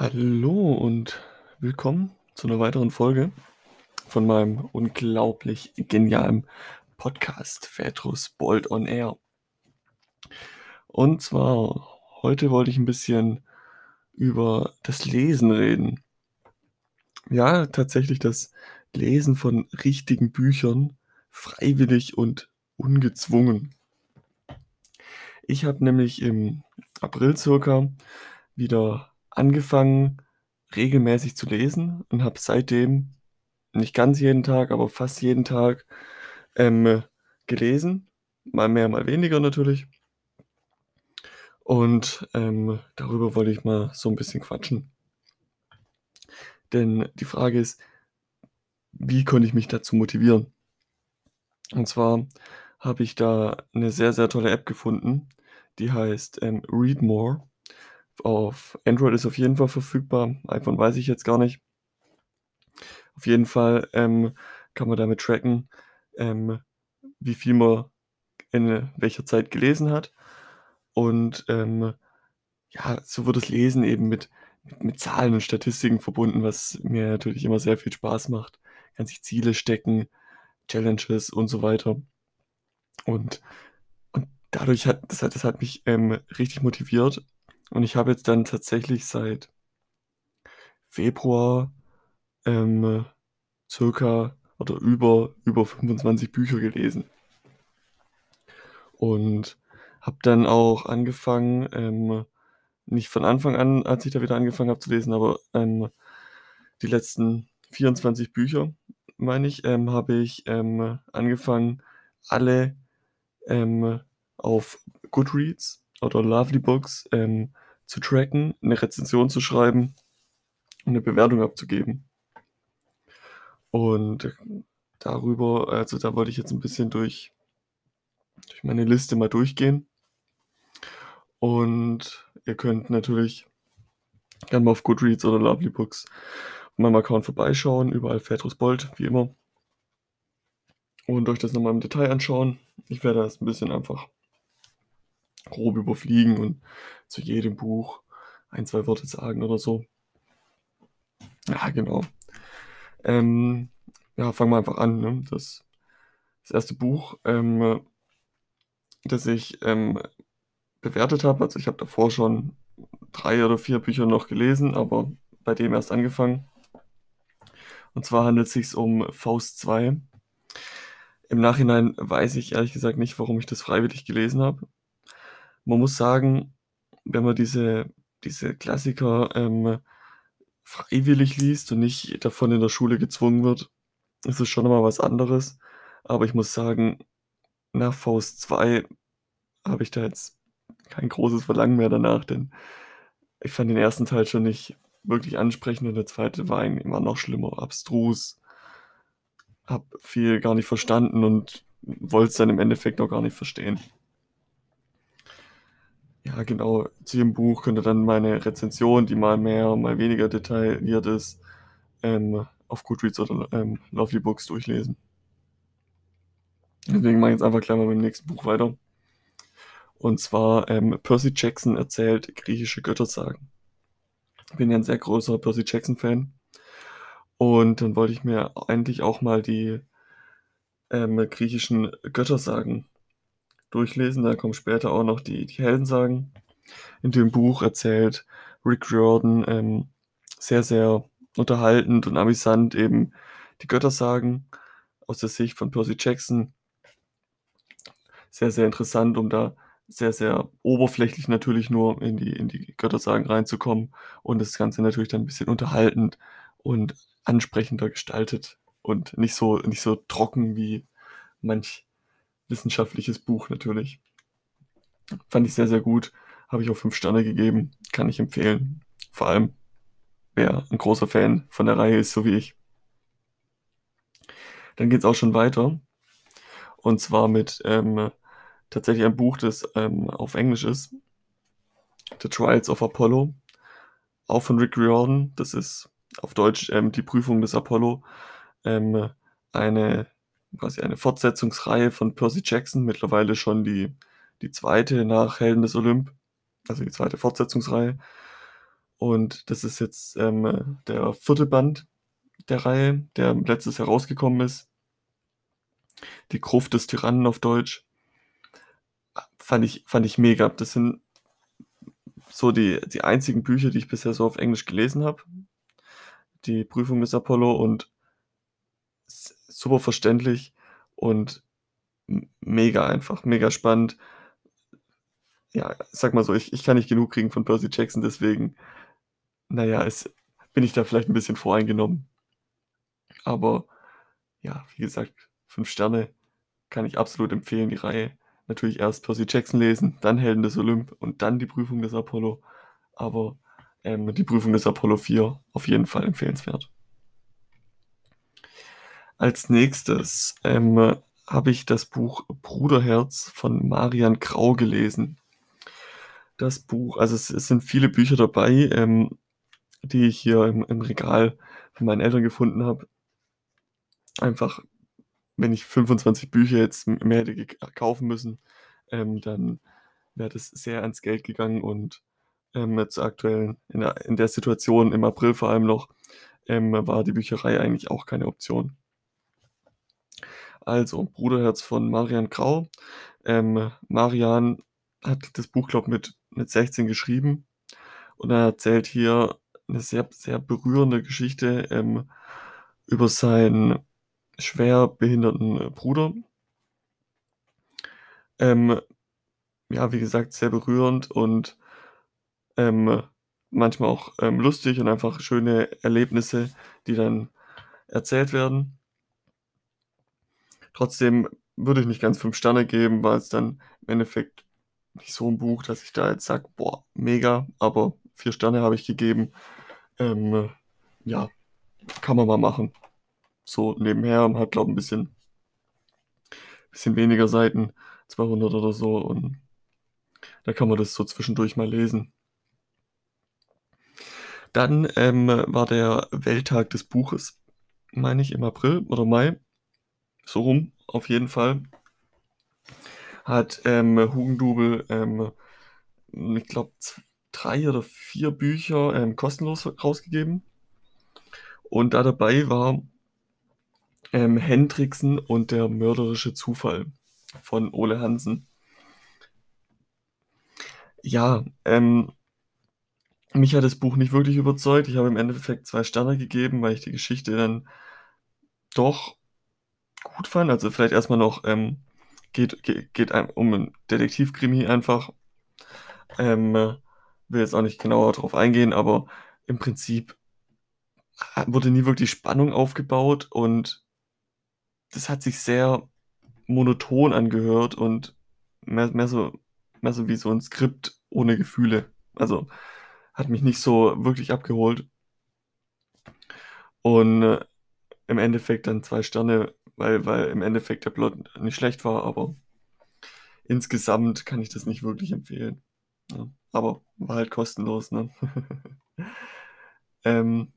Hallo und willkommen zu einer weiteren Folge von meinem unglaublich genialen Podcast Petrus Bold on Air. Und zwar heute wollte ich ein bisschen über das Lesen reden. Ja, tatsächlich das Lesen von richtigen Büchern, freiwillig und ungezwungen. Ich habe nämlich im April circa wieder angefangen, regelmäßig zu lesen und habe seitdem nicht ganz jeden Tag, aber fast jeden Tag ähm, gelesen. Mal mehr, mal weniger natürlich. Und ähm, darüber wollte ich mal so ein bisschen quatschen. Denn die Frage ist, wie konnte ich mich dazu motivieren? Und zwar habe ich da eine sehr, sehr tolle App gefunden, die heißt ähm, Read More. Auf Android ist auf jeden Fall verfügbar, iPhone weiß ich jetzt gar nicht. Auf jeden Fall ähm, kann man damit tracken, ähm, wie viel man in welcher Zeit gelesen hat. Und ähm, ja, so wird das Lesen eben mit, mit, mit Zahlen und Statistiken verbunden, was mir natürlich immer sehr viel Spaß macht. Kann sich Ziele stecken, Challenges und so weiter. Und, und dadurch hat das, hat das hat mich ähm, richtig motiviert. Und ich habe jetzt dann tatsächlich seit Februar ähm, circa oder über, über 25 Bücher gelesen. Und habe dann auch angefangen, ähm, nicht von Anfang an, als ich da wieder angefangen habe zu lesen, aber ähm, die letzten 24 Bücher, meine ich, ähm, habe ich ähm, angefangen, alle ähm, auf Goodreads oder Lovely Books ähm, zu tracken, eine Rezension zu schreiben und eine Bewertung abzugeben. Und darüber, also da wollte ich jetzt ein bisschen durch, durch meine Liste mal durchgehen. Und ihr könnt natürlich gerne mal auf Goodreads oder Lovely Books auf meinem Account vorbeischauen, überall Petrus Bold, wie immer. Und euch das nochmal im Detail anschauen. Ich werde das ein bisschen einfach grob überfliegen und zu jedem Buch ein, zwei Worte sagen oder so. Ja, genau. Ähm, ja, fangen wir einfach an. Ne? Das, das erste Buch, ähm, das ich ähm, bewertet habe, also ich habe davor schon drei oder vier Bücher noch gelesen, aber bei dem erst angefangen. Und zwar handelt es sich um Faust 2. Im Nachhinein weiß ich ehrlich gesagt nicht, warum ich das freiwillig gelesen habe. Man muss sagen, wenn man diese, diese Klassiker ähm, freiwillig liest und nicht davon in der Schule gezwungen wird, ist es schon immer was anderes. Aber ich muss sagen, nach Faust 2 habe ich da jetzt kein großes Verlangen mehr danach, denn ich fand den ersten Teil schon nicht wirklich ansprechend und der zweite war immer noch schlimmer, abstrus, hab viel gar nicht verstanden und wollte es dann im Endeffekt auch gar nicht verstehen. Ja, genau, zu dem Buch könnt ihr dann meine Rezension, die mal mehr, mal weniger detailliert ist, ähm, auf Goodreads oder ähm, Lovely Books durchlesen. Deswegen mache ich jetzt einfach gleich mal mit dem nächsten Buch weiter. Und zwar ähm, Percy Jackson erzählt griechische Göttersagen. Ich bin ja ein sehr großer Percy Jackson-Fan. Und dann wollte ich mir endlich auch mal die ähm, griechischen Göttersagen durchlesen. Da kommen später auch noch die, die Heldensagen. In dem Buch erzählt Rick Riordan ähm, sehr, sehr unterhaltend und amüsant eben die Göttersagen aus der Sicht von Percy Jackson. Sehr, sehr interessant, um da sehr, sehr oberflächlich natürlich nur in die, in die Göttersagen reinzukommen und das Ganze natürlich dann ein bisschen unterhaltend und ansprechender gestaltet und nicht so, nicht so trocken wie manch wissenschaftliches Buch natürlich. Fand ich sehr, sehr gut. Habe ich auch fünf Sterne gegeben. Kann ich empfehlen. Vor allem, wer ein großer Fan von der Reihe ist, so wie ich. Dann geht es auch schon weiter. Und zwar mit ähm, tatsächlich ein Buch, das ähm, auf Englisch ist. The Trials of Apollo. Auch von Rick Riordan. Das ist auf Deutsch ähm, die Prüfung des Apollo. Ähm, eine quasi eine Fortsetzungsreihe von Percy Jackson, mittlerweile schon die, die zweite nach Helden des Olymp, also die zweite Fortsetzungsreihe. Und das ist jetzt, ähm, der 4. Band der Reihe, der letztes Jahr rausgekommen ist. Die Gruft des Tyrannen auf Deutsch. Fand ich fand ich mega. Das sind so die die einzigen Bücher, die ich bisher so auf Englisch gelesen habe. Die Prüfung des Apollo und super verständlich und mega einfach, mega spannend. Ja, sage mal so, ich ich kann nicht genug kriegen von Percy Jackson, deswegen, na ja, es bin ich da vielleicht 'n bisschen voreingenommen. Aber ja, wie gesagt, 5 Sterne kann ich absolut empfehlen, die Reihe. Natürlich erst Percy Jackson lesen, dann Helden des Olymp und dann die Prüfung des Apollo. Aber, ähm, die Prüfung des Apollo 4 auf jeden Fall empfehlenswert. Als Nächstes, ähm, habe ich das Buch Bruderherz von Marian Grau gelesen. Das Buch also es es sind viele Bücher dabei, ähm, die ich hier im im Regal von meinen Eltern gefunden habe. Einfach, wenn ich 25 Bücher jetzt mehr hätte kaufen müssen, ähm, dann wäre das sehr ans Geld gegangen und, ähm, zur aktuellen in der in der Situation im April vor allem noch, ähm, war die Bücherei eigentlich auch keine Option. Also, Bruderherz von Marian Grau. Ähm, Marian hat das Buch, glaube mit mit 16 geschrieben und er erzählt hier 'ne sehr sehr berührende Geschichte, ähm, über seinen schwerbehinderten Bruder. Ähm, ja, wie gesagt, sehr berührend und, ähm, manchmal auch, ähm, lustig und einfach schöne Erlebnisse, die dann erzählt werden. Trotzdem würde ich nicht ganz 5 Sterne geben, war jetzt dann im Endeffekt nicht so 'n Buch, dass ich da jetzt sage: „Boah, mega“, aber 4 Sterne habe ich gegeben. Ähm, ja, kann man mal machen. So nebenher, man hat, glaube 'n bisschen bisschen weniger Seiten, 200 oder so und da kann man das so zwischendurch mal lesen. Dann, ähm, war der Welttag des Buches, meine ich, im April oder Mai. So rum, auf jeden Fall. Hat, ähm, Hugendubel, ähm, ich glaube 3 oder 4 Bücher, ähm, kostenlos rausgegeben. Und da dabei war ähm, Hendriksen und der mörderische Zufall von Ole Hansen. Ja, ähm mich hat das Buch nicht wirklich überzeugt. Ich habe im Endeffekt 2 Sterne gegeben, weil ich die Geschichte dann doch gut fand. Also, vielleicht erst mal noch, ähm, geht ge geht ein um 'n Detektivkrimi einfach. Ähm, will jetzt auch nicht genauer drauf eingehen, aber im Prinzip wurde nie wirklich Spannung aufgebaut und das hat sich sehr monoton angehört und mehr mehr so mehr so wie so 'n Skript ohne Gefühle. Also, hat mich nicht so wirklich abgeholt. Und im Endeffekt dann 2 Sterne, weil weil im Endeffekt der Plot nicht schlecht war, aber insgesamt kann ich das nicht wirklich empfehlen, ja. Aber war halt kostenlos, ne? Ähm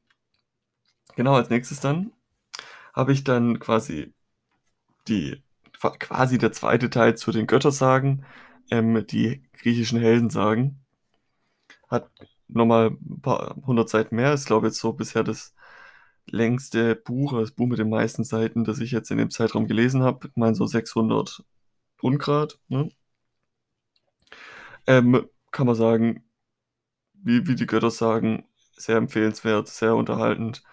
genau, als Nächstes dann habe ich dann quasi die qua quasi der 2. Teil zu den Göttersagen, ähm, die griechischen Heldensagen. Hat noch mal 'n paar 100 Seiten mehr. Ist, glaube jetzt so bisher das längste Buch das Buch mit den meisten Seiten, das ich jetzt in dem Zeitraum gelesen habe. Ich meine so 600 Ungrad, ne? Ähm, kann man sagen, wie wie die Göttersagen, sehr empfehlenswert, sehr unterhaltend,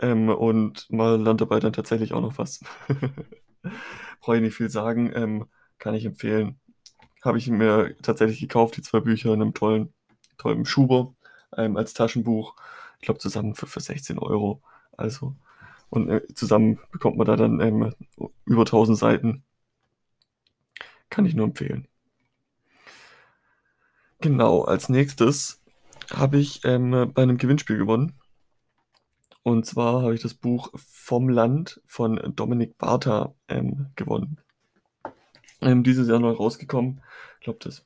ähm, und man lernt dabei dann tatsächlich auch noch was. Brauche ich nicht viel sagen, ähm, kann ich empfehlen. Habe ich mir tatsächlich gekauft, die 2 Bücher in 'nem tollen tollen Schuber, ähm, als Taschenbuch. Ich glaube zusammen für für 16 €. Also und, äh, zusammen bekommt man da dann, ähm, über 1000 Seiten. Kann ich nur empfehlen. Genau, als Nächstes habe ich, ähm, bei 'nem Gewinnspiel gewonnen. Und zwar habe ich das Buch Vom Land von Dominik Bartha, ähm, gewonnen. Ähm, dieses Jahr neu rausgekommen. Ich glaube, das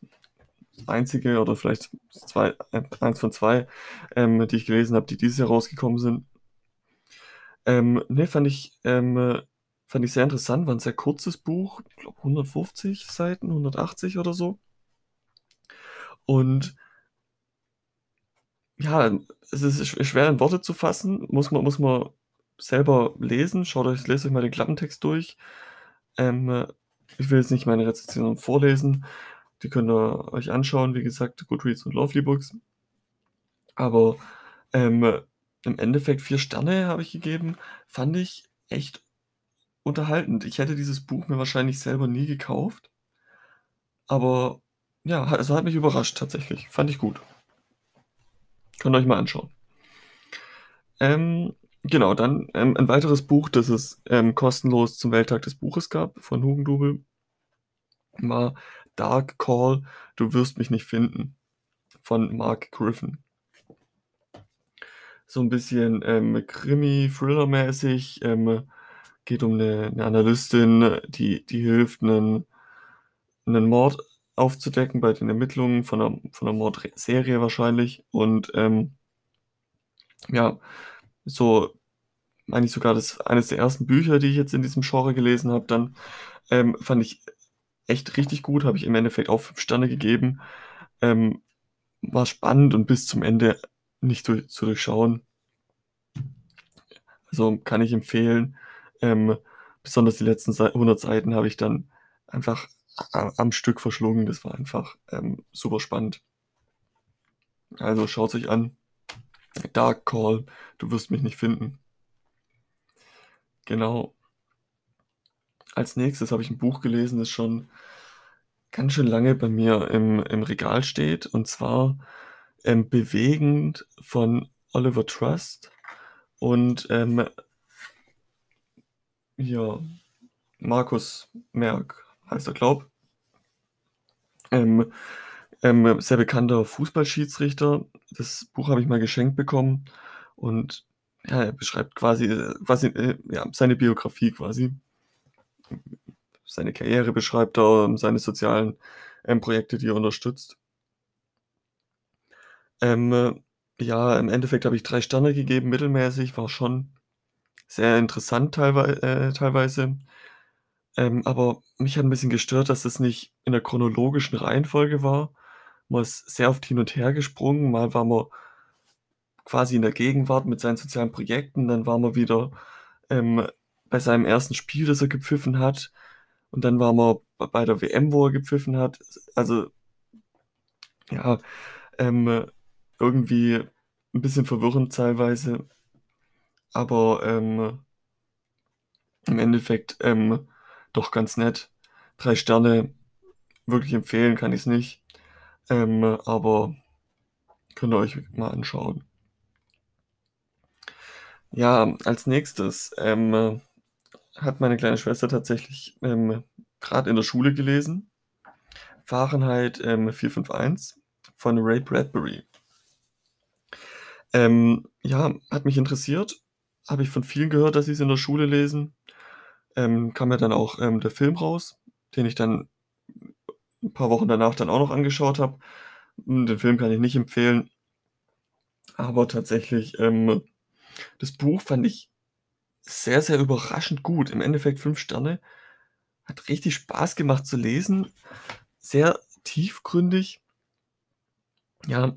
einzige oder vielleicht 2 äh, 1 von 2, ähm, die ich gelesen habe, die dieses Jahr rausgekommen sind. Ähm, ne, fand ich ähm, fand ich sehr interessant. War 'n sehr kurzes Buch, ich glaube 150 Seiten, 180 oder so. Und ja, es ist sch schwer in Worte zu fassen, muss man muss man selber lesen. Schaut euch lest euch mal den Klappentext durch. Ähm, ich will jetzt nicht meine Rezension vorlesen. Die könnt ihr euch anschauen, wie gesagt, Goodreads und Lovely Books. Aber, ähm, im Endeffekt 4 Sterne habe ich gegeben. Fand ich echt unterhaltend. Ich hätte dieses Buch mir wahrscheinlich selber nie gekauft. Aber ja, also hat mich überrascht tatsächlich. Fand ich gut. Könnt ihr euch mal anschauen. Ähm, genau, dann ähm, ein weiteres Buch, das es ähm, kostenlos zum Welttag des Buches gab von Hugendubel, war Dark Call, Du wirst mich nicht finden von Mark Griffin. So ein bisschen ähm, Krimi-Thriller-mäßig. Ähm, geht um eine, eine Analystin, die, die hilft, einen, einen Mord aufzudecken bei den Ermittlungen von einer, von einer Mordserie wahrscheinlich. Und ähm, ja, so eigentlich sogar das eines der ersten Bücher, die ich jetzt in diesem Genre gelesen habe, dann ähm, fand ich echt richtig gut, habe ich im Endeffekt auch fünf Sterne gegeben. Ähm, war spannend und bis zum Ende nicht durch, zu durchschauen. Also kann ich empfehlen. Ähm, besonders die letzten 100 Seiten habe ich dann einfach am Stück verschlungen. Das war einfach ähm, super spannend. Also schaut sich an. Dark Call, du wirst mich nicht finden. Genau. Als nächstes habe ich ein Buch gelesen, das schon ganz schön lange bei mir im, im Regal steht. Und zwar ähm, Bewegend von Oliver Trust. Und ähm, ja, Markus Merck heißt er, glaub. Ähm, ähm, sehr bekannter Fußballschiedsrichter. Das Buch habe ich mal geschenkt bekommen und ja, er beschreibt quasi, äh, quasi äh, ja, seine Biografie quasi. Seine Karriere beschreibt er, seine sozialen ähm, Projekte, die er unterstützt. Ähm, äh, ja, im Endeffekt habe ich drei Sterne gegeben, mittelmäßig, war schon sehr interessant teilwei äh, teilweise. Ähm, aber mich hat ein bisschen gestört, dass das nicht in der chronologischen Reihenfolge war. Man ist sehr oft hin und her gesprungen. Mal war man quasi in der Gegenwart mit seinen sozialen Projekten, dann war man wieder ähm, bei seinem ersten Spiel, das er gepfiffen hat. Und dann war man bei der WM, wo er gepfiffen hat. Also, ja, ähm, irgendwie ein bisschen verwirrend teilweise. Aber ähm, im Endeffekt ähm, doch ganz nett. Drei Sterne, wirklich empfehlen kann ich es nicht. Ähm, aber könnt ihr euch mal anschauen. Ja, als nächstes ähm, hat meine kleine Schwester tatsächlich ähm, gerade in der Schule gelesen. Fahrenheit ähm, 451 von Ray Bradbury. Ähm, ja, hat mich interessiert. Habe ich von vielen gehört, dass sie es in der Schule lesen. Ähm, kam ja dann auch ähm, der Film raus, den ich dann ein paar Wochen danach dann auch noch angeschaut habe. Hm, den Film kann ich nicht empfehlen. Aber tatsächlich, ähm, das Buch fand ich sehr, sehr überraschend gut. Im Endeffekt fünf Sterne. Hat richtig Spaß gemacht zu lesen. Sehr tiefgründig. Ja,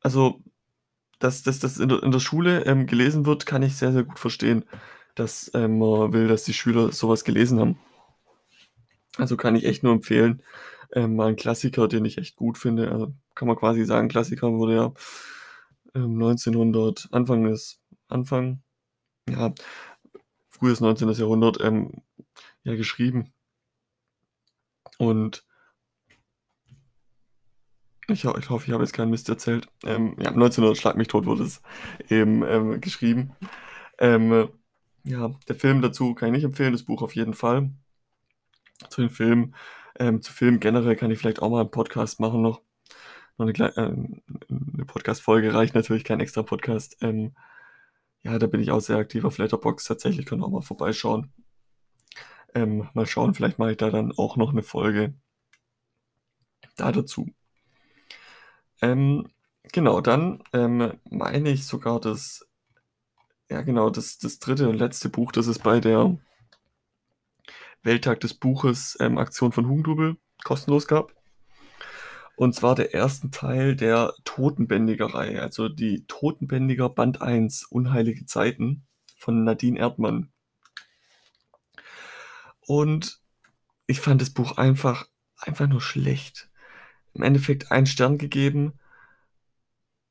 also, dass das, das in, der, in der Schule ähm, gelesen wird, kann ich sehr, sehr gut verstehen, dass ähm, man will, dass die Schüler sowas gelesen haben. Also kann ich echt nur empfehlen. Ähm, mal ein Klassiker, den ich echt gut finde. Also kann man quasi sagen, Klassiker wurde ja ähm, 1900, Anfang des, Anfang, ja, frühes 19. Jahrhundert ähm, ja, geschrieben. Und ich, ich hoffe, ich habe jetzt keinen Mist erzählt. Ähm, ja, 1900 Schlag mich tot wurde es eben ähm, geschrieben. Ähm, ja, der Film dazu kann ich nicht empfehlen, das Buch auf jeden Fall. Zu den Filmen, ähm, zu Filmen generell kann ich vielleicht auch mal einen Podcast machen noch. Noch eine, äh, eine Podcast-Folge reicht natürlich, kein extra Podcast. Ähm, ja, da bin ich auch sehr aktiv auf Letterbox. Tatsächlich könnt auch mal vorbeischauen. Ähm, mal schauen, vielleicht mache ich da dann auch noch eine Folge da dazu. Ähm, genau, dann ähm, meine ich sogar, dass ja, genau, das, das dritte und letzte Buch, das es bei der Welttag des Buches ähm, Aktion von Hugendubel kostenlos gab. Und zwar der ersten Teil der Totenbändiger-Reihe, also die Totenbändiger Band 1, Unheilige Zeiten von Nadine Erdmann. Und ich fand das Buch einfach, einfach nur schlecht. Im Endeffekt einen Stern gegeben.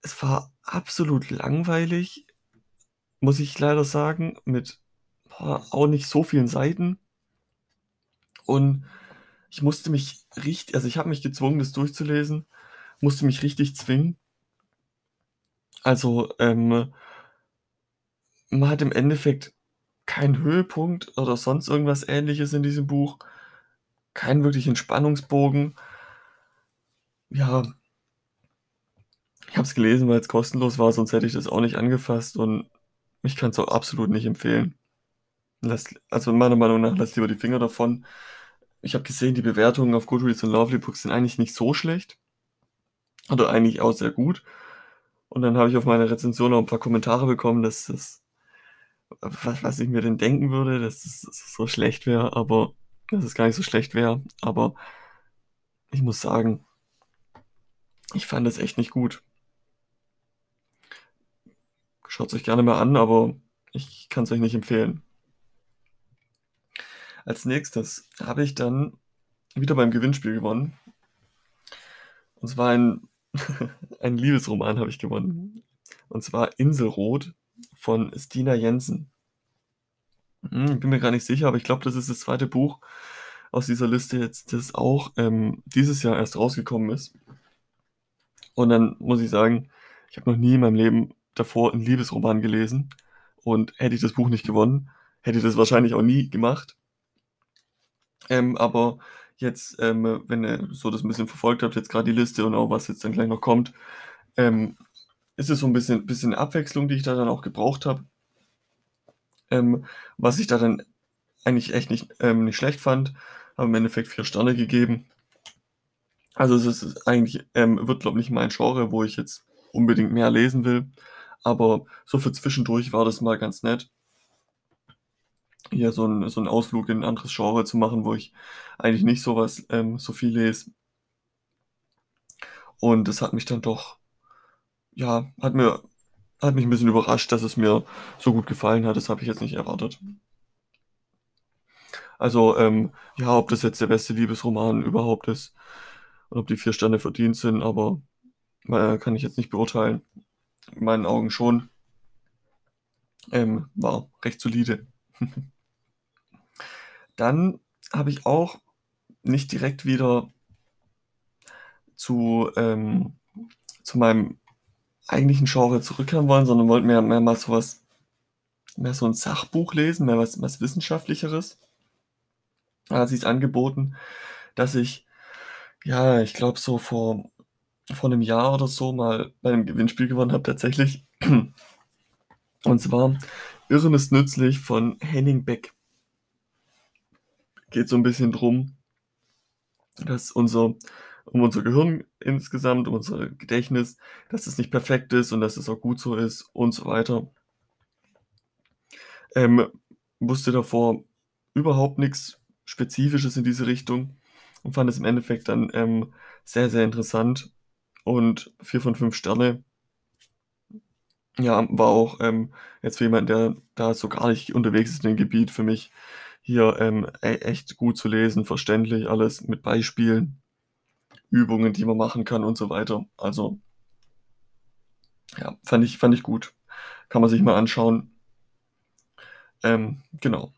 Es war absolut langweilig, muss ich leider sagen, mit boah, auch nicht so vielen Seiten. Und ich musste mich richtig, also ich habe mich gezwungen, das durchzulesen, musste mich richtig zwingen. Also, ähm, man hat im Endeffekt keinen Höhepunkt oder sonst irgendwas ähnliches in diesem Buch. Keinen wirklichen Spannungsbogen. Ja. Ich habe es gelesen, weil es kostenlos war, sonst hätte ich das auch nicht angefasst und ich kann es auch absolut nicht empfehlen. Lasst, also meiner Meinung nach, lasst lieber die Finger davon. Ich habe gesehen, die Bewertungen auf Goodreads und Lovely Books sind eigentlich nicht so schlecht. Oder eigentlich auch sehr gut. Und dann habe ich auf meine Rezension noch ein paar Kommentare bekommen, dass das, was, was ich mir denn denken würde, dass es so schlecht wäre, aber dass es gar nicht so schlecht wäre. Aber ich muss sagen, ich fand es echt nicht gut. Schaut es euch gerne mal an, aber ich kann es euch nicht empfehlen. Als nächstes habe ich dann wieder beim Gewinnspiel gewonnen. Und zwar ein, ein Liebesroman habe ich gewonnen. Und zwar Inselrot von Stina Jensen. Hm, bin mir gar nicht sicher, aber ich glaube, das ist das zweite Buch aus dieser Liste jetzt, das auch ähm, dieses Jahr erst rausgekommen ist. Und dann muss ich sagen, ich habe noch nie in meinem Leben davor einen Liebesroman gelesen. Und hätte ich das Buch nicht gewonnen, hätte ich das wahrscheinlich auch nie gemacht. Ähm, aber jetzt, ähm, wenn ihr so das ein bisschen verfolgt habt, jetzt gerade die Liste und auch was jetzt dann gleich noch kommt, ähm, ist es so ein bisschen, bisschen Abwechslung, die ich da dann auch gebraucht habe. Ähm, was ich da dann eigentlich echt nicht, ähm, nicht schlecht fand, habe im Endeffekt vier Sterne gegeben. Also es ist eigentlich, ähm, wird glaube ich nicht mein Genre, wo ich jetzt unbedingt mehr lesen will. Aber so für zwischendurch war das mal ganz nett hier so ein so 'n Ausflug in ein anderes Genre zu machen, wo ich eigentlich nicht so was ähm, so viel lese. Und das hat mich dann doch ja, hat mir hat mich ein bisschen überrascht, dass es mir so gut gefallen hat. Das habe ich jetzt nicht erwartet. Also, ähm, ja, ob das jetzt der beste Liebesroman überhaupt ist und ob die vier Sterne verdient sind, aber, äh, kann ich jetzt nicht beurteilen. In meinen Augen schon. Ähm, war recht solide. Dann habe ich auch nicht direkt wieder zu, ähm, zu meinem eigentlichen Genre zurückkehren wollen, sondern wollte mehr, mehr mal sowas, mehr so ein Sachbuch lesen, mehr was, was Wissenschaftlicheres. Da hat sich angeboten, dass ich, ja, ich glaube so vor, vor einem Jahr oder so mal bei einem Gewinnspiel gewonnen habe, tatsächlich. Und zwar Irren ist nützlich von Henning Beck geht so ein bisschen drum, dass unser um unser Gehirn insgesamt, um unser Gedächtnis, dass es nicht perfekt ist und dass es auch gut so ist und so weiter. Ähm, wusste davor überhaupt nichts Spezifisches in diese Richtung und fand es im Endeffekt dann ähm, sehr, sehr interessant und vier von fünf Sterne. Ja, war auch ähm, jetzt für jemanden, der da so gar nicht unterwegs ist in dem Gebiet, für mich hier ähm, e echt gut zu lesen, verständlich alles mit Beispielen, Übungen, die man machen kann und so weiter. Also ja, fand ich, fand ich gut. Kann man sich mal anschauen. Ähm, genau.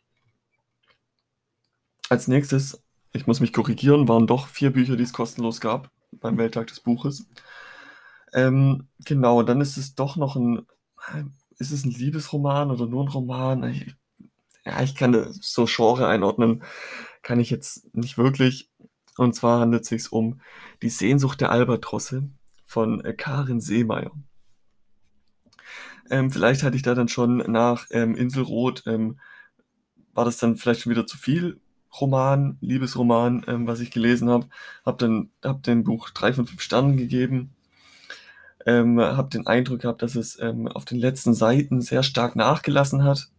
Als nächstes, ich muss mich korrigieren, waren doch vier Bücher, die es kostenlos gab beim Welttag des Buches. Ähm, genau, dann ist es doch noch ein, ist es ein Liebesroman oder nur ein Roman? Ich ja, ich kann so Genre einordnen, kann ich jetzt nicht wirklich. Und zwar handelt es sich um Die Sehnsucht der Albatrosse von Karin Seemeyer. Ähm, vielleicht hatte ich da dann schon nach ähm, Inselrot, ähm, war das dann vielleicht schon wieder zu viel Roman, Liebesroman, ähm, was ich gelesen habe. Hab dann hab dem Buch drei von fünf Sternen gegeben. Ähm, habe den Eindruck gehabt, dass es ähm, auf den letzten Seiten sehr stark nachgelassen hat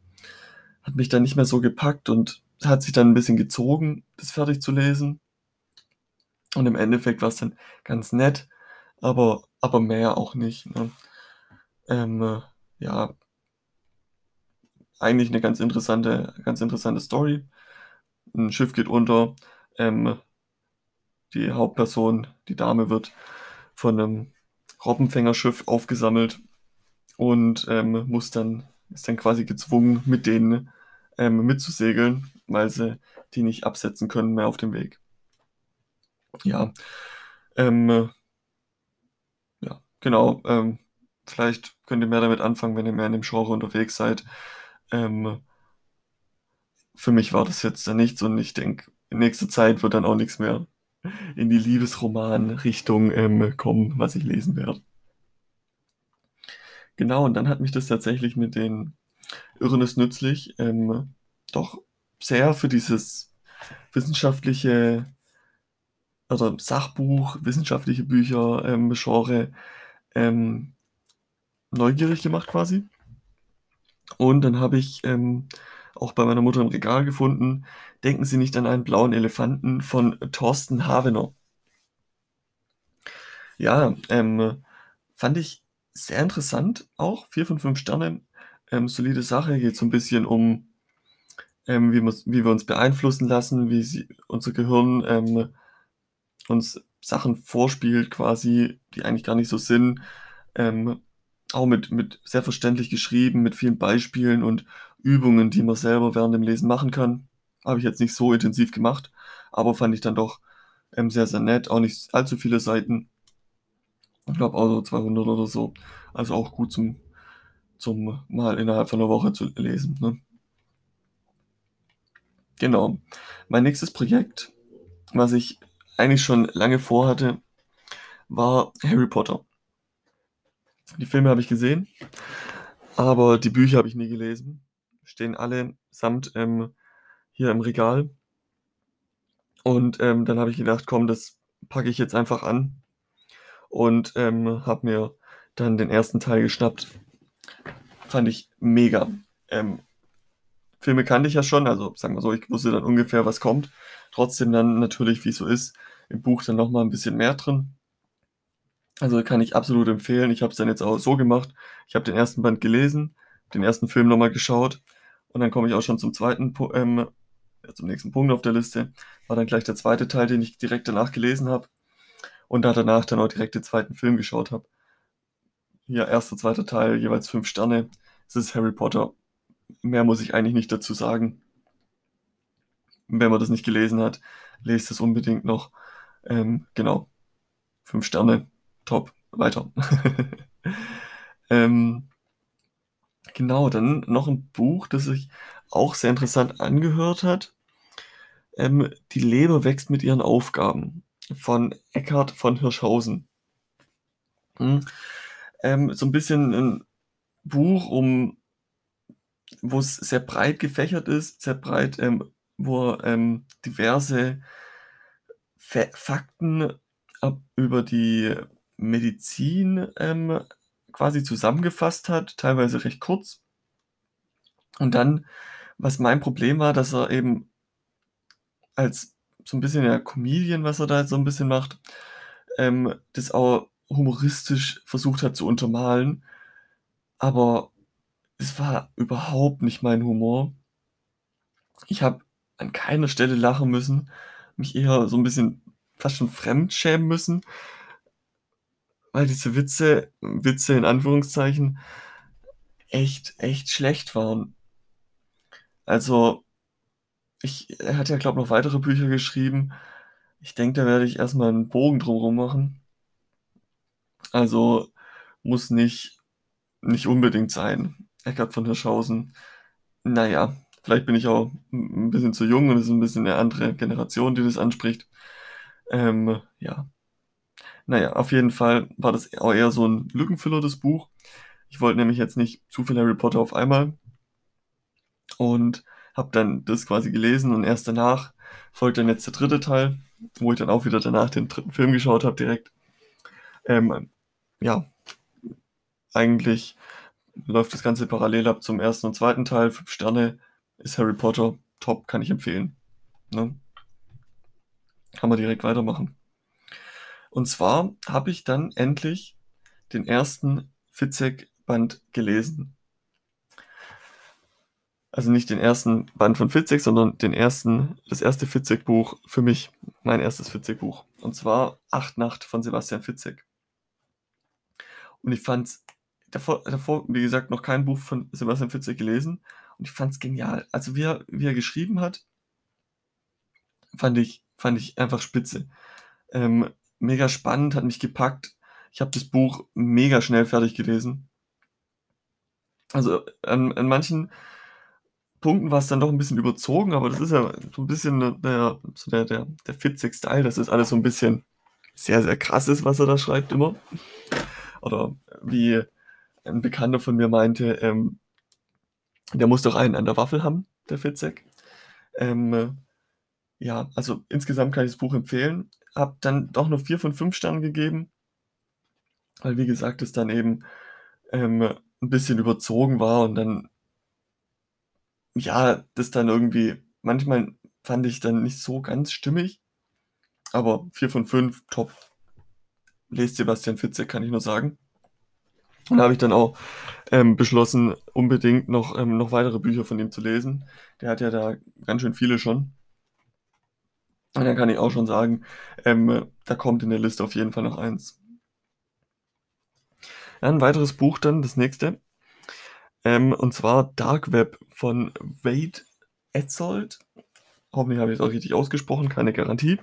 hat mich dann nicht mehr so gepackt und hat sich dann ein bisschen gezogen, das fertig zu lesen. Und im Endeffekt war's dann ganz nett, aber aber mehr auch nicht, ne? Ähm, ja eigentlich 'ne ganz interessante ganz interessante Story. 'N Schiff geht unter, ähm, die Hauptperson, die Dame, wird von 'nem Robbenfängerschiff aufgesammelt und, ähm, muss dann ist dann quasi gezwungen, mit denen, ähm, mitzusegeln, weil sie die nicht absetzen können mehr auf dem Weg. Ja, ähm ja, genau, ähm, vielleicht könnt ihr mehr damit anfangen, wenn ihr mehr in dem Genre unterwegs seid. Ähm für mich war das jetzt da nichts und ich denke, in nächster Zeit wird dann auch nix mehr in die Liebesroman-Richtung, ähm, kommen, was ich lesen werde. Genau, und dann hat mich das tatsächlich mit den Irren ist nützlich, ähm, doch sehr für dieses wissenschaftliche oder Sachbuch, wissenschaftliche Bücher, ähm, Genre, ähm, neugierig gemacht quasi. Und dann habe ich, ähm, auch bei meiner Mutter im Regal gefunden „Denken Sie nicht an einen blauen Elefanten“ von Thorsten Havener. Ja, ähm, fand ich sehr interessant auch, 4 von 5 Sternen, ähm, solide Sache. Geht so 'n bisschen um, ähm, wie wir's wie wir uns beeinflussen lassen, wie sie unser Gehirn, ähm, uns Sachen vorspielt quasi, die eigentlich gar nicht so sind. Ähm, auch mit mit sehr verständlich geschrieben, mit vielen Beispielen und Übungen, die man selber während dem Lesen machen kann. Habe ich jetzt nicht so intensiv gemacht, aber fand ich dann doch, ähm, sehr, sehr nett. Auch nicht allzu viele Seiten. Ich glaube auch so 200 oder so. Also auch gut zum zum mal innerhalb von 'ner Woche zu lesen, ne? Genau. Mein nächstes Projekt, was ich eigentlich schon lange vorhatte, war Harry Potter. Die Filme habe ich gesehen, aber die Bücher habe ich nie gelesen. Stehen allesamt, ähm, hier im Regal. Und, ähm, dann habe ich gedacht: „Komm, das packe ich jetzt einfach an“ und, ähm, habe mir dann den 1. Teil geschnappt. Fand ich mega. Ähm, Filme kannte ich ja schon, also sagen wir so, ich wusste dann ungefähr, was kommt. Trotzdem dann natürlich, wie's so ist, im Buch dann noch mal 'n bisschen mehr drin. Also, kann ich absolut empfehlen. Ich habe es dann jetzt auch so gemacht, ich habe den 1. Band gelesen, den 1. Film noch mal geschaut und dann komme ich auch schon zum 2. Pu ähm, zum nächsten Punkt auf der Liste. War dann gleich der 2. Teil, den ich direkt danach gelesen habe und da danach dann auch direkt den 2. Film geschaut habe. Ja, 1., 2. Teil, jeweils 5 Sterne. Es ist Harry Potter. Mehr muss ich eigentlich nicht dazu sagen. Wenn man das nicht gelesen hat, lest es unbedingt noch. Ähm, genau. 5 Sterne, top, weiter. Ähm, genau, dann noch 'n Buch, das sich auch sehr interessant angehört hat. Ähm, „Die Leber wächst mit ihren Aufgaben“ von Eckhard von Hirschhausen. Hm, ähm, so 'n bisschen 'n Buch, um wo's sehr breit gefächert ist, sehr breit, ähm, wo ähm, diverse Fakten ab über die Medizin, ähm, quasi zusammengefasst hat, teilweise recht kurz. Und dann was mein Problem war, dass er eben als so 'n bisschen, ja, Comedian, was er da so 'n bisschen macht, ähm, das auch humoristisch versucht hat zu untermalen. Aber es war überhaupt nicht mein Humor. Ich habe an keiner Stelle lachen müssen, mich eher so 'n bisschen fast schon fremdschämen müssen weil diese Witze Witze in Anführungszeichen echt echt schlecht waren. Also, ich er hat ja, glaube noch weitere Bücher geschrieben. Ich denke, da werde ich erst mal 'n Bogen drum rum machen. Also, muss nicht nicht unbedingt sein. Eckhard von Hirschhausen. Na ja, vielleicht bin ich auch 'n 'n bisschen zu jung und es ist 'n bisschen 'ne andere Generation, die das anspricht. Ähm, ja. Na ja, auf jeden Fall war das auch eher so 'n Lückenfüller, das Buch. Ich wollte nämlich jetzt nicht zu viel Harry Potter auf einmal und habe dann das quasi gelesen und erst danach folgt dann jetzt der 3. Teil, wo ich dann auch wieder danach den 3. Film geschaut habe direkt. Ähm, ja, eigentlich läuft das Ganze parallel ab zum 1. und 2. Teil. 5 Sterne, ist Harry Potter, top, kann ich empfehlen, ne? Kann man direkt weitermachen. Und zwar habe ich dann endlich den ersten Fitzek-Band gelesen. Also nicht den ersten Band von Fitzek, sondern den ersten, das erste Fitzek-Buch für mich, mein erstes Fitzek-Buch. Und zwar Acht Nacht von Sebastian Fitzek. Und ich fand's davor, davor, wie gesagt, noch kein Buch von Sebastian Fitzek gelesen. Und ich fand's genial. Also wie er, wie er geschrieben hat, fand ich, fand ich einfach spitze. Ähm, mega spannend, hat mich gepackt. Ich habe das Buch mega schnell fertig gelesen. Also an, an manchen Punkten war es dann doch ein bisschen überzogen, aber das ist ja so ein bisschen der, so der, der, der Fitzek-Style, dass das alles so ein bisschen sehr, sehr krass ist, was er da schreibt immer. Oder wie ein Bekannter von mir meinte, ähm, der muss doch einen an der Waffel haben, der Fitzek. Ähm, ja, also insgesamt kann ich das Buch empfehlen. Hab dann doch nur vier von fünf Sternen gegeben, weil wie gesagt, es dann eben ähm, ein bisschen überzogen war und dann, ja, das dann irgendwie, manchmal fand ich dann nicht so ganz stimmig, aber vier von fünf, top. Lest Sebastian Fitzek, kann ich nur sagen. Und da habe ich dann auch ähm, beschlossen, unbedingt noch, ähm, noch weitere Bücher von ihm zu lesen. Der hat ja da ganz schön viele schon. Und dann kann ich auch schon sagen, ähm, da kommt in der Liste auf jeden Fall noch eins. Ja, ein weiteres Buch dann, das nächste. Ähm, und zwar Dark Web von Wade Etzold. Hoffentlich habe ich es auch richtig ausgesprochen, keine Garantie.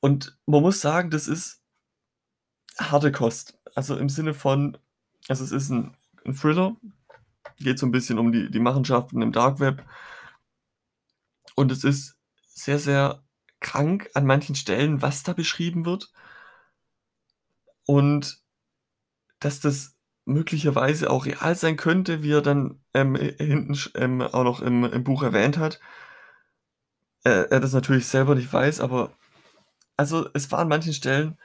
Und man muss sagen, das ist harte Kost. Also im Sinne von, also es ist ein, ein Thriller, geht so ein bisschen um die, die Machenschaften im Dark Web. Und es ist sehr, sehr krank an manchen Stellen, was da beschrieben wird. Und dass das möglicherweise auch real sein könnte, wie er dann ähm, hinten ähm, auch noch im, im Buch erwähnt hat. Äh, er das natürlich selber nicht weiß, aber also es war an manchen Stellen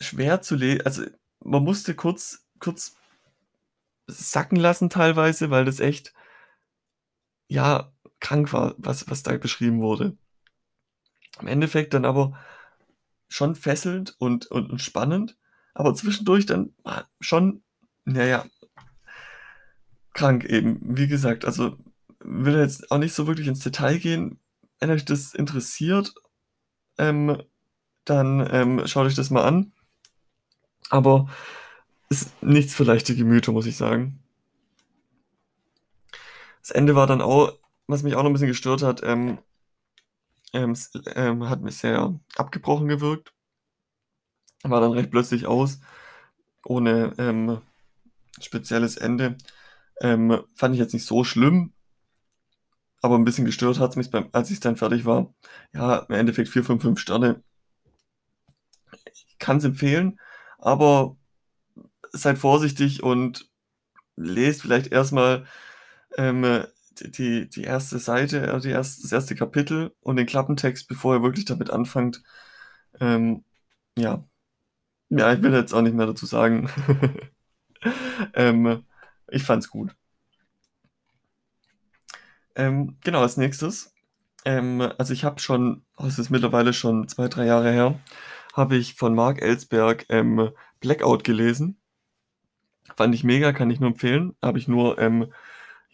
schwer zu lesen. Also man musste kurz, kurz sacken lassen teilweise, weil das echt, ja, krank war, was, was da beschrieben wurde. Im Endeffekt dann aber schon fesselnd und, und, und spannend, aber zwischendurch dann schon, naja, krank eben. Wie gesagt, also will jetzt auch nicht so wirklich ins Detail gehen. Wenn euch das interessiert, ähm, dann ähm, schaut euch das mal an. Aber ist nichts für leichte Gemüter, muss ich sagen. Das Ende war dann auch, was mich auch noch ein bisschen gestört hat, ähm, ähm, ähm, hat mir sehr abgebrochen gewirkt. War dann recht plötzlich aus, ohne ähm, spezielles Ende. Ähm, fand ich jetzt nicht so schlimm, aber ein bisschen gestört hat es mich, beim, als ich dann fertig war. Ja, im Endeffekt 4 von 5 Sterne. Ich kann es empfehlen, aber seid vorsichtig und lest vielleicht erstmal ähm, die, die erste Seite, äh, die erste, das erste Kapitel und den Klappentext, bevor ihr wirklich damit anfangt. Ähm, ja. Ja, ich will jetzt auch nicht mehr dazu sagen. ähm, ich fand's gut. Ähm, genau, als nächstes. Ähm, also ich habe schon, oh, es ist mittlerweile schon zwei, drei Jahre her, habe ich von Mark Ellsberg ähm, Blackout gelesen. Fand ich mega, kann ich nur empfehlen. Habe ich nur ähm,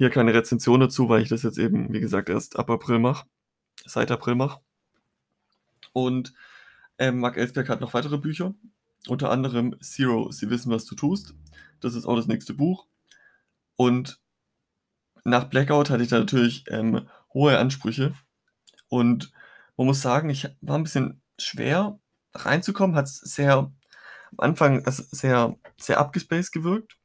hier keine Rezension dazu, weil ich das jetzt eben, wie gesagt, erst ab April mache. Seit April mache. Und ähm, Mark Ellsberg hat noch weitere Bücher. Unter anderem Zero, Sie wissen, was du tust. Das ist auch das nächste Buch. Und nach Blackout hatte ich da natürlich ähm, hohe Ansprüche. Und man muss sagen, ich war ein bisschen schwer, reinzukommen, hat sehr am Anfang sehr, sehr abgespaced gewirkt.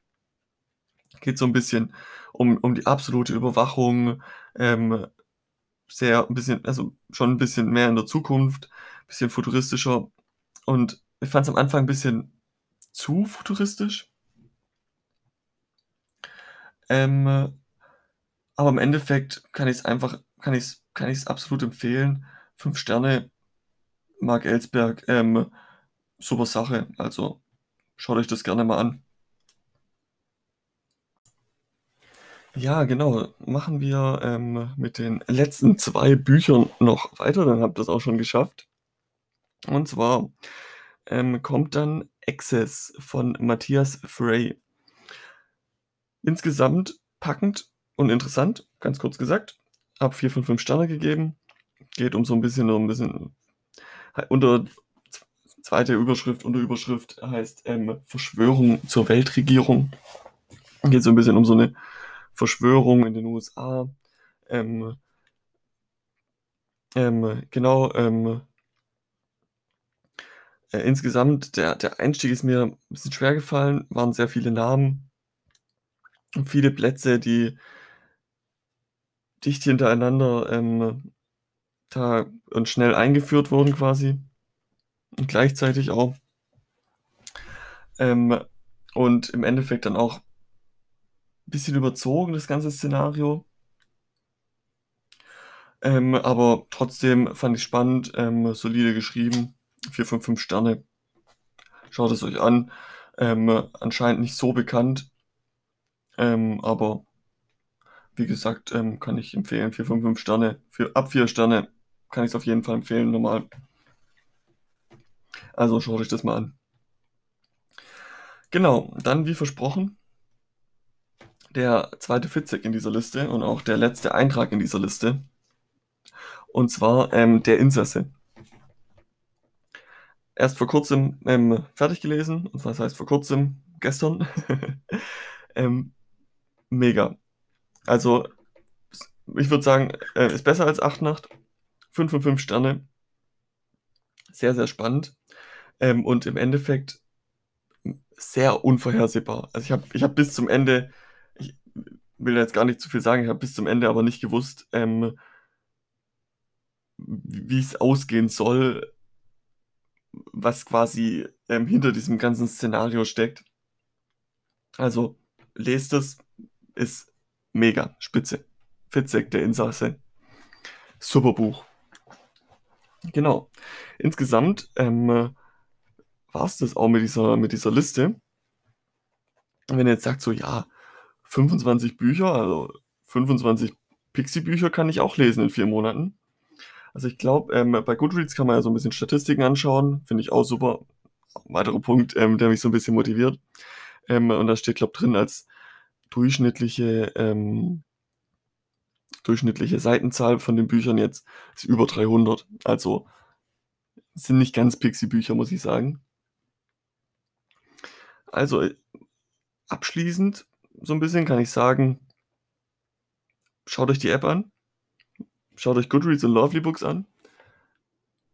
Geht so ein bisschen um, um die absolute Überwachung, ähm, sehr ein bisschen, also schon ein bisschen mehr in der Zukunft, ein bisschen futuristischer. Und ich fand es am Anfang ein bisschen zu futuristisch. Ähm, aber im Endeffekt kann ich es einfach, kann ich es kann absolut empfehlen. Fünf Sterne Mark Ellsberg, ähm, super Sache. Also schaut euch das gerne mal an. Ja, genau. Machen wir, ähm, mit den letzten 2 Büchern noch weiter, dann habt ihr's auch schon geschafft. Und zwar, ähm, kommt dann „Access“ von Matthias Frey. Insgesamt packend und interessant, ganz kurz gesagt. Habe 4 von 5 Sterne gegeben. Geht um so 'n bisschen um 'n bisschen hal unter zweite Überschrift Unterüberschrift heißt, ähm, „Verschwörung zur Weltregierung“. Geht so 'n bisschen um so 'ne Verschwörung in den USA. Ähm ähm, genau, ähm äh, insgesamt der der Einstieg ist mir 'n bisschen schwergefallen, waren sehr viele Namen viele Plätze, die dicht hintereinander, ähm, da und schnell eingeführt wurden quasi und gleichzeitig auch. Ähm, und im Endeffekt dann auch bisschen überzogen, das ganze Szenario. Ähm, aber trotzdem fand ich's spannend, ähm, solide geschrieben, 4 von 5 Sterne. Schaut es euch an. Ähm, anscheinend nicht so bekannt. Ähm, aber wie gesagt, ähm, kann ich empfehlen, 4 von 5 Sterne. Für ab 4 Sterne kann ich's auf jeden Fall empfehlen, normal. Also, schaut euch das mal an. Genau, dann wie versprochen der 2. Fitzek in dieser Liste und auch der letzte Eintrag in dieser Liste. Und zwar, ähm, „Der Insasse“. Erst vor Kurzem, ähm, fertig gelesen. Und was heißt vor Kurzem? Gestern. Ähm, mega. Also, ich würde sagen, äh, ist besser als „Acht-Nacht“. 5 von 5 Sterne. Sehr, sehr spannend. Ähm, und im Endeffekt, sehr unvorhersehbar. Also, ich habe ich habe bis zum Ende will jetzt gar nicht zu viel sagen, ich habe bis zum Ende aber nicht gewusst, ähm w wie's ausgehen soll was quasi, ähm, hinter diesem ganzen Szenario steckt. Also, lest es, ist mega, spitze. Fitzek, der Insasse. Super Buch. Genau. Insgesamt, ähm, war's das auch mit dieser mit dieser Liste. Wenn ihr jetzt sagt so: „Ja, 25 Bücher, also 25 Pixie-Bücher kann ich auch lesen in 4 Monaten.“ Also, ich glaube, ähm, bei Goodreads kann man ja so 'n bisschen Statistiken anschauen, finde ich auch super. Weiterer Punkt, ähm, der mich so 'n bisschen motiviert. Ähm, und da steht, glaube drin, als durchschnittliche, ähm durchschnittliche Seitenzahl von den Büchern jetzt ist über 300. Also, sind nicht ganz Pixie-Bücher, muss ich sagen. Also, äh, abschließend so 'n bisschen kann ich sagen schaut euch die App an. Schaut euch Goodreads und Lovelybooks an.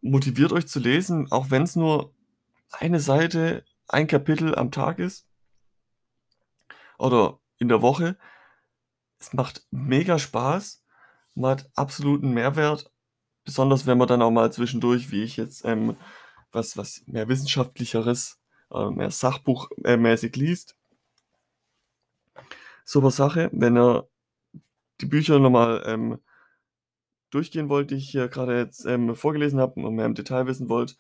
Motiviert euch zu lesen, auch wenn's nur eine Seite, ein Kapitel am Tag ist. Oder in der Woche. Es macht mega Spaß. Man hat absoluten Mehrwert, besonders wenn man dann auch mal zwischendurch, wie ich jetzt, ähm, was was mehr Wissenschaftlicheres, äh, mehr Sachbuch äh, liest. Super Sache, wenn ihr die Bücher noch mal, ähm, durchgehen wollt, die ich hier grade jetzt, ähm, vorgelesen habe und mehr im Detail wissen wollt,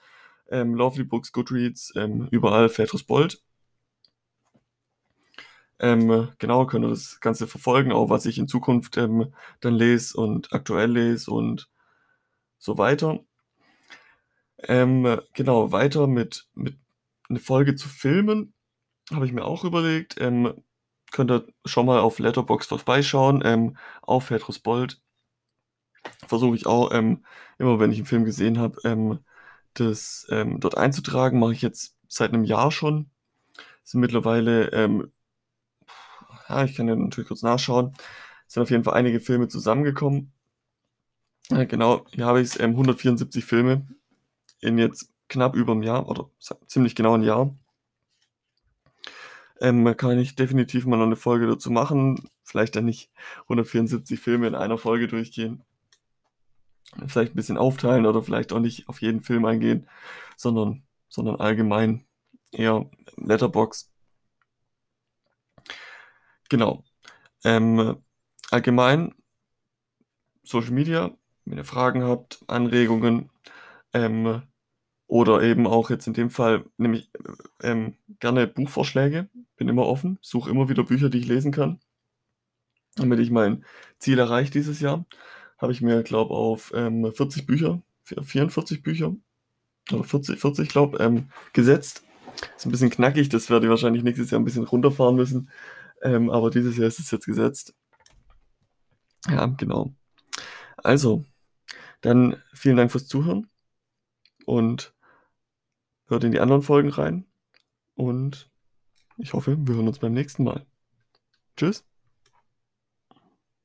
ähm, Lovelybooks, Goodreads, ähm, überall Petrus Bold. Ähm, genau, könnt ihr das Ganze verfolgen, auch was ich in Zukunft, ähm, dann lese und aktuell lese und so weiter. Ähm, genau, weiter mit mit 'ne Folge zu Filmen habe ich mir auch überlegt. Ähm, könnt ihr schon mal auf Letterboxd vorbeischauen, ähm, auch Petrus Bold. Versuche ich auch, ähm, immer wenn ich 'n Film gesehen habe, ähm, das, ähm, dort einzutragen. Mache ich jetzt seit 'nem Jahr schon. Sind mittlerweile, ähm ja, ich kann ja natürlich kurz nachschauen. Sind auf jeden Fall einige Filme zusammengekommen. Äh, genau, hier habe ich's, ähm, 174 Filme in jetzt knapp über 'm Jahr oder ziemlich genau 'n Jahr. Ähm, kann ich definitiv mal noch 'ne Folge dazu machen. Vielleicht dann nicht 174 Filme in einer Folge durchgehen. Vielleicht 'n bisschen aufteilen oder vielleicht auch nicht auf jeden Film eingehen, sondern sondern allgemein eher Letterboxd. Genau. Ähm, allgemein Social Media, wenn ihr Fragen habt, Anregungen, ähm, oder eben auch jetzt in dem Fall nehme ich, ähm, gerne Buchvorschläge. Bin immer offen, suche immer wieder Bücher, die ich lesen kann. damit ich mein Ziel erreiche dieses Jahr, habe ich mir, glaube auf ähm, 40 Bücher, 44 Bücher oder 40, 40 glaube ähm, gesetzt. Ist ein bisschen knackig, das werde ich wahrscheinlich nächstes Jahr ein bisschen runterfahren müssen. Ähm, aber dieses Jahr ist es jetzt gesetzt. Ja, genau. Also, dann vielen Dank fürs Zuhören und hört in die anderen Folgen rein. Und ich hoffe, wir hören uns beim nächsten Mal. Tschüss.